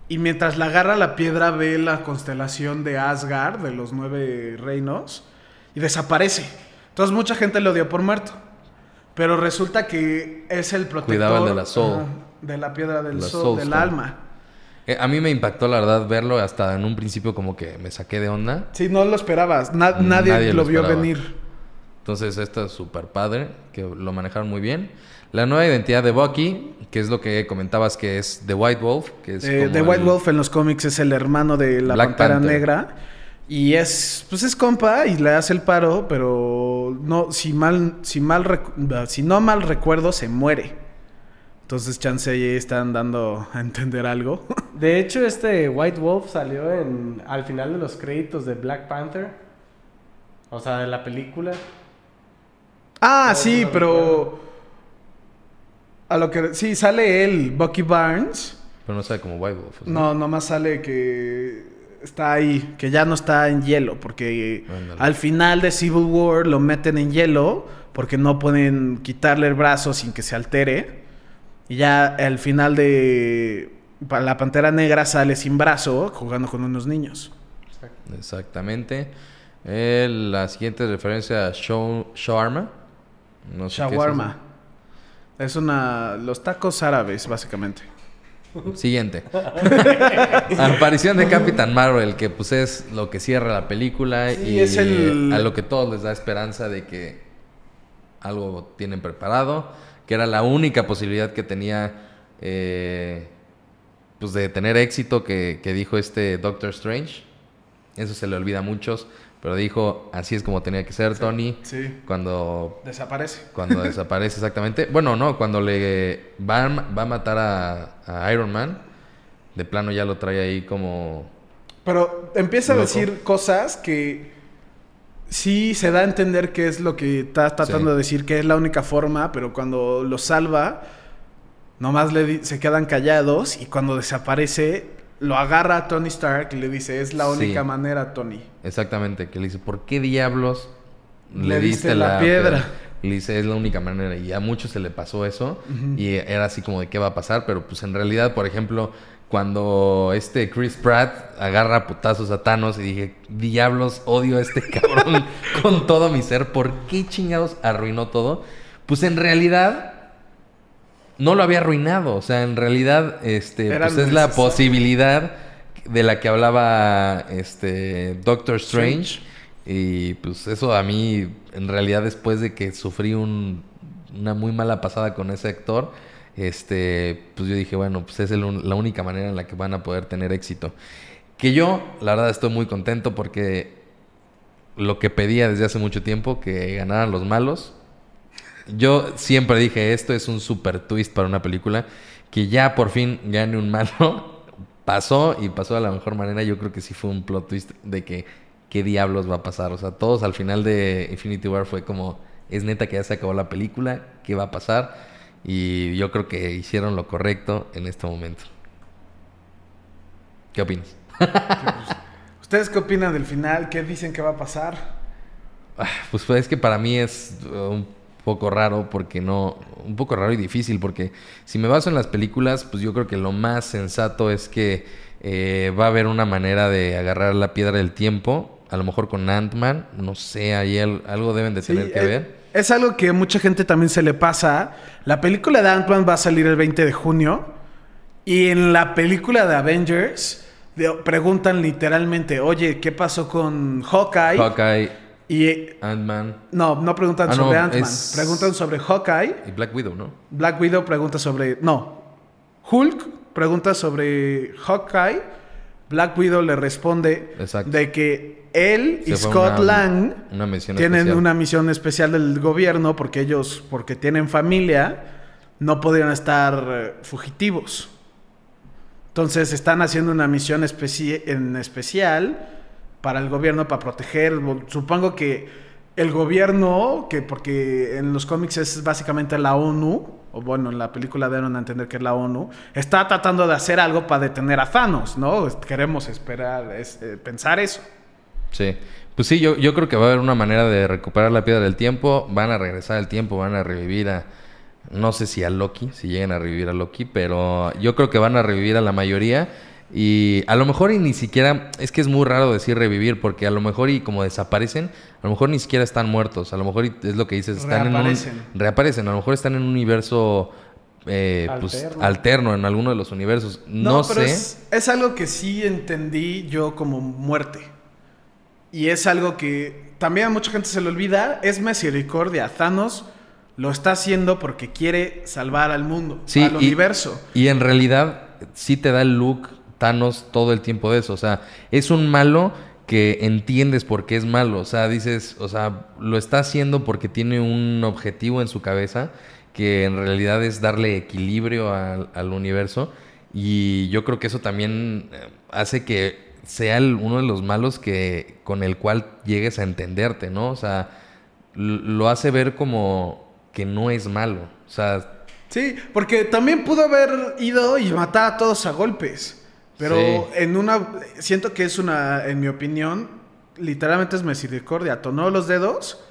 Y mientras la agarra la piedra, ve la constelación de Asgard, de los nueve reinos. Y desaparece. Entonces mucha gente lo dio por muerto. Pero resulta que es el protector. Cuidaba el de la soul. de la piedra del La sol, soul del alma. Eh, a mí me impactó la verdad verlo, hasta en un principio como que me saqué de onda. Sí, no lo esperabas. Na- nadie, Nadie lo lo vio esperaba. venir. Entonces, esto es súper padre, que lo manejaron muy bien. La nueva identidad de Bucky, que es lo que comentabas que es The White Wolf, que es Eh, como The White el- Wolf en los cómics es el hermano de la Black Pantera Panther. Negra. Y es, pues es compa y le hace el paro, pero no, si mal, si mal, si no mal recuerdo, se muere. Entonces chance ahí están dando a entender algo. De hecho, este White Wolf salió en al final de los créditos de Black Panther. O sea, de la película. ah, sí, pero a lo que sí sale él, Bucky Barnes. Pero no sabe como White Wolf. ¿o sea? No, nomás sale que está ahí, que ya no está en hielo, porque al final de Civil War lo meten en hielo porque no pueden quitarle el brazo sin que se altere. Y ya al final de la Pantera Negra sale sin brazo jugando con unos niños. Exactamente. Eh, la siguiente referencia a Shaw- shawarma. No sé qué es eso. Shawarma. Es una. Los tacos árabes, básicamente. Siguiente. Aparición de Capitán Marvel, que pues es lo que cierra la película Sí, y es el- a lo que todos les da esperanza de que algo tienen preparado, que era la única posibilidad que tenía eh, pues de tener éxito que, que dijo este Doctor Strange. Eso se le olvida a muchos, pero dijo, así es como tenía que ser Tony Sí. cuando Desaparece. cuando desaparece exactamente. Bueno, no, cuando le va, a- va a matar a, a Iron Man, de plano ya lo trae ahí como... Pero empieza a decir cosas que sí se da a entender que es lo que está tratando Sí. de decir, que es la única forma, pero cuando lo salva, nomás le se quedan callados y cuando desaparece, lo agarra a Tony Stark y le dice, es la Sí. única manera, Tony. Exactamente, que le dice, ¿por qué diablos Le diste la piedra? Le dice, es la única manera. Y a muchos se le pasó eso. Y era así como de qué va a pasar. Pero pues en realidad, por ejemplo, cuando este Chris Pratt agarra putazos a Thanos y dije, diablos, odio a este cabrón con todo mi ser. ¿Por qué chingados arruinó todo? Pues en realidad no lo había arruinado. O sea, en realidad, este, Era pues es la posibilidad de la que hablaba este Doctor Strange. Y pues eso a mí, en realidad, después de que sufrí un- una muy mala pasada con ese actor, este, pues yo dije, bueno, pues es el la única manera en la que van a poder tener éxito. Que yo, la verdad, estoy muy contento porque lo que pedía desde hace mucho tiempo, que ganaran los malos, yo siempre dije, esto es un super twist para una película, que ya por fin gane un malo, pasó y pasó de la mejor manera, yo creo que sí fue un plot twist de que qué diablos va a pasar, o sea, todos al final de Infinity War fue como, es neta que ya se acabó la película, ¿qué va a pasar? Y yo creo que hicieron lo correcto en este momento. ¿Qué opinas? ¿Ustedes qué opinan del final? ¿Qué dicen que va a pasar? Ah, Pues es que para mí es uh, un poco raro porque no, un poco raro y difícil porque si me baso en las películas, pues yo creo que lo más sensato es que eh, va a haber una manera de agarrar la piedra del tiempo, a lo mejor con Ant-Man, no sé, ahí al- algo deben de Sí, tener que eh, ver. Es algo que mucha gente también se le pasa. La película de Ant-Man va a salir el 20 de junio. Y en la película de Avengers de- preguntan literalmente, oye, ¿qué pasó con Hawkeye? Hawkeye, Y eh, Ant-Man no, no preguntan Ah, no, sobre Ant-Man. es- Preguntan sobre Hawkeye. y Black Widow, ¿no? Black Widow pregunta sobre... No. Hulk pregunta sobre Hawkeye. Black Widow le responde Exacto. de que él y Scott una- Lang una tienen especial. una misión especial del gobierno porque ellos, porque tienen familia, no podrían estar eh, fugitivos. Entonces están haciendo una misión especi- en especial para el gobierno, para proteger. Supongo que el gobierno, que porque en los cómics es básicamente la ONU, o bueno, en la película dieron a entender que es la ONU, está tratando de hacer algo para detener a Thanos, ¿no? Queremos esperar, es- eh, pensar eso. Sí. Pues sí, yo, yo creo que va a haber una manera de recuperar la piedra del tiempo. Van a regresar al tiempo, van a revivir a. No sé si a Loki, si llegan a revivir a Loki, pero yo creo que van a revivir a la mayoría. Y a lo mejor y ni siquiera. Es que es muy raro decir revivir, porque a lo mejor y como desaparecen, a lo mejor ni siquiera están muertos. A lo mejor y es lo que dices, están Reaparecen. en un. Reaparecen. A lo mejor están en un universo. eh, pues Alterno. en alguno de los universos. No, pero sé. Es, es algo que sí entendí yo como muerte. Y es algo que también a mucha gente se le olvida. Es misericordia. Thanos lo está haciendo porque quiere salvar al mundo, Sí, al y- universo. Y en realidad sí te da el look Thanos todo el tiempo de eso. O sea, es un malo que entiendes por qué es malo. O sea, dices, o sea, lo está haciendo porque tiene un objetivo en su cabeza que en realidad es darle equilibrio al, al universo. Y yo creo que eso también eh, hace que sea el- uno de los malos que con el cual llegues a entenderte, ¿no? O sea, lo hace ver como que no es malo. O sea, Sí, porque también pudo haber ido y matar a todos a golpes. Pero Sí. en una. Siento que es una. En mi opinión, literalmente es misericordia. Tonó los dedos.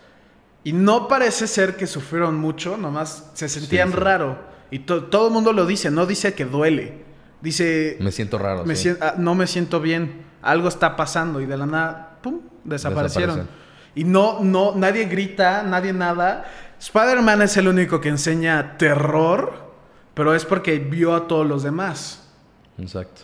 Y no parece ser que sufrieron mucho. Nomás se sentían sí. raro. Y to- todo el mundo lo dice. No dice que duele. Dice. me siento raro. me sí. sien- ah, no me siento bien. Algo está pasando. Y de la nada. ¡Pum! desaparecieron. Y no, no, nadie grita, nadie nada. Spider-Man es el único que enseña terror, pero es porque vio a todos los demás. Exacto.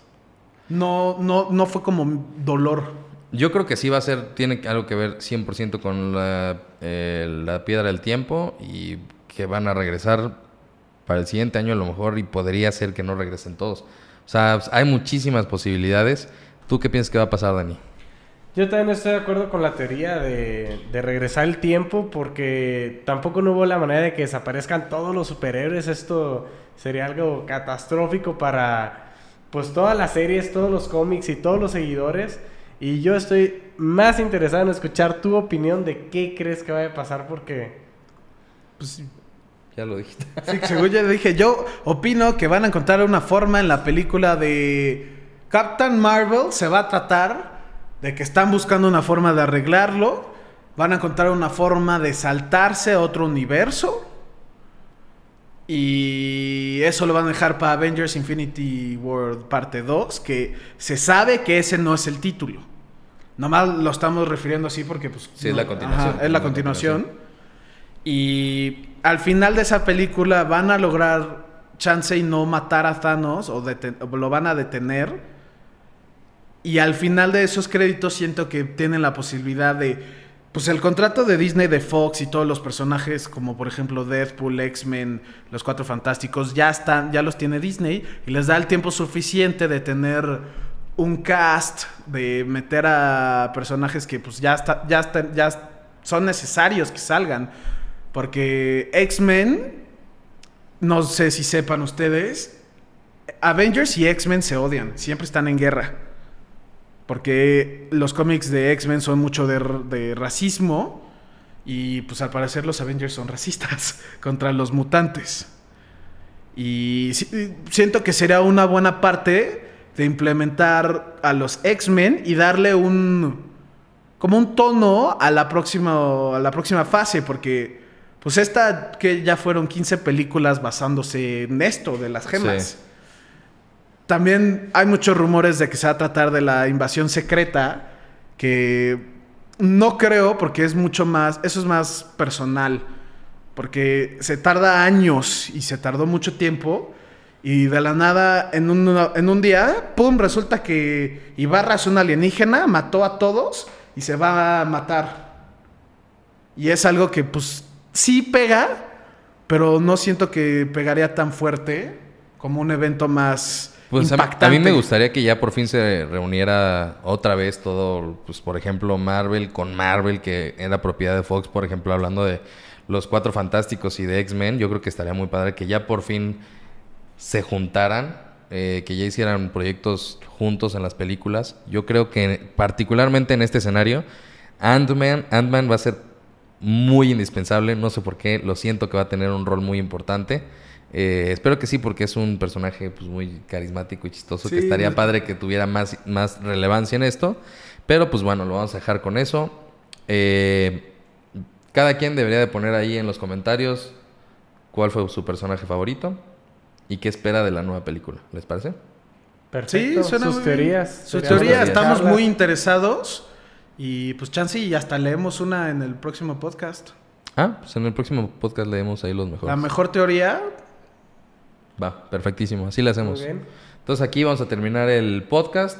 No, no, no fue como dolor. Yo creo que sí va a ser, tiene algo que ver 100% con la, eh, la piedra del tiempo y que van a regresar para el siguiente año a lo mejor y podría ser que no regresen todos. O sea, hay muchísimas posibilidades. ¿Tú qué piensas que va a pasar, Dani? Yo también estoy de acuerdo con la teoría de, de regresar el tiempo porque tampoco no hubo la manera de que desaparezcan todos los superhéroes. Esto sería algo catastrófico para pues todas las series, todos los cómics y todos los seguidores. Y yo estoy más interesado en escuchar tu opinión de qué crees que vaya a pasar porque... Pues, Ya lo dijiste. sí, según yo dije, yo opino que van a encontrar una forma en la película de Captain Marvel. Se va a tratar de que están buscando una forma de arreglarlo. Van a encontrar una forma de saltarse a otro universo. Y eso lo van a dejar para Avengers Infinity World parte 2, que se sabe que ese no es el título. Nomás lo estamos refiriendo así porque pues... Sí, es la continuación. ajá, es la continuación. Y al final de esa película van a lograr chance y no matar a Thanos o lo van a detener. Y al final de esos créditos siento que tienen la posibilidad de... Pues el contrato de Disney, de Fox y todos los personajes como por ejemplo Deadpool, X-Men, Los Cuatro Fantásticos, ya están, ya los tiene Disney y les da el tiempo suficiente de tener un cast, de meter a personajes que pues ya, está, ya, están- ya son necesarios que salgan. Porque X-Men, no sé si sepan ustedes, Avengers y X-Men se odian, siempre están en guerra. Porque los cómics de X-Men son mucho de, racismo y pues al parecer los Avengers son racistas contra los mutantes. Y si- siento que sería una buena parte de implementar a los X-Men y darle un como un tono a la próxima a la próxima fase porque pues esta que ya fueron 15 películas basándose en esto de las gemas. Sí. También hay muchos rumores de que se va a tratar de la invasión secreta, que no creo porque es mucho más, eso es más personal, porque se tarda años y se tardó mucho tiempo y de la nada en un, en un día, ¡pum!, resulta que Ibarra es un alienígena, mató a todos y se va a matar. Y es algo que pues sí pega, pero no siento que pegaría tan fuerte como un evento más Pues a, mí me gustaría que ya por fin se reuniera otra vez todo, pues por ejemplo Marvel con Marvel, que era propiedad de Fox, por ejemplo, hablando de los Cuatro Fantásticos y de X-Men, yo creo que estaría muy padre que ya por fin se juntaran, eh, que ya hicieran proyectos juntos en las películas. Yo creo que particularmente en este escenario, Ant-Man Ant-Man va a ser muy indispensable, no sé por qué, lo siento que va a tener un rol muy importante. Eh, espero que sí, porque es un personaje pues, muy carismático y chistoso, que estaría padre que tuviera más, más relevancia en esto. Pero pues bueno, lo vamos a dejar con eso. Eh, cada quien debería de poner ahí en los comentarios cuál fue su personaje favorito y qué espera de la nueva película. ¿Les parece? Perfecto. Sí, suena Sus muy bien. teorías. Sus teorías, estamos muy interesados. Y pues chance y hasta leemos una en el próximo podcast. Ah, pues en el próximo podcast leemos ahí los mejores. La mejor teoría, Va, perfectísimo. Así lo hacemos. Muy bien. Entonces aquí vamos a terminar el podcast.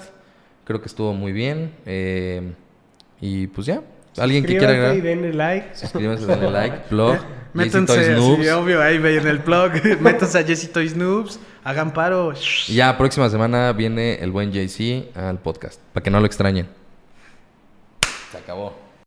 Creo que estuvo muy bien. Eh, y pues ya. ¿Alguien que quiera y agregar? denle like. Suscríbanse, denle like, blog, métanse, Noobs. obvio, ahí ven el blog. métanse a Jesse Toys Noobs, hagan paro. Y Ya, próxima semana viene el buen JC al podcast. Para que no lo extrañen. Se acabó.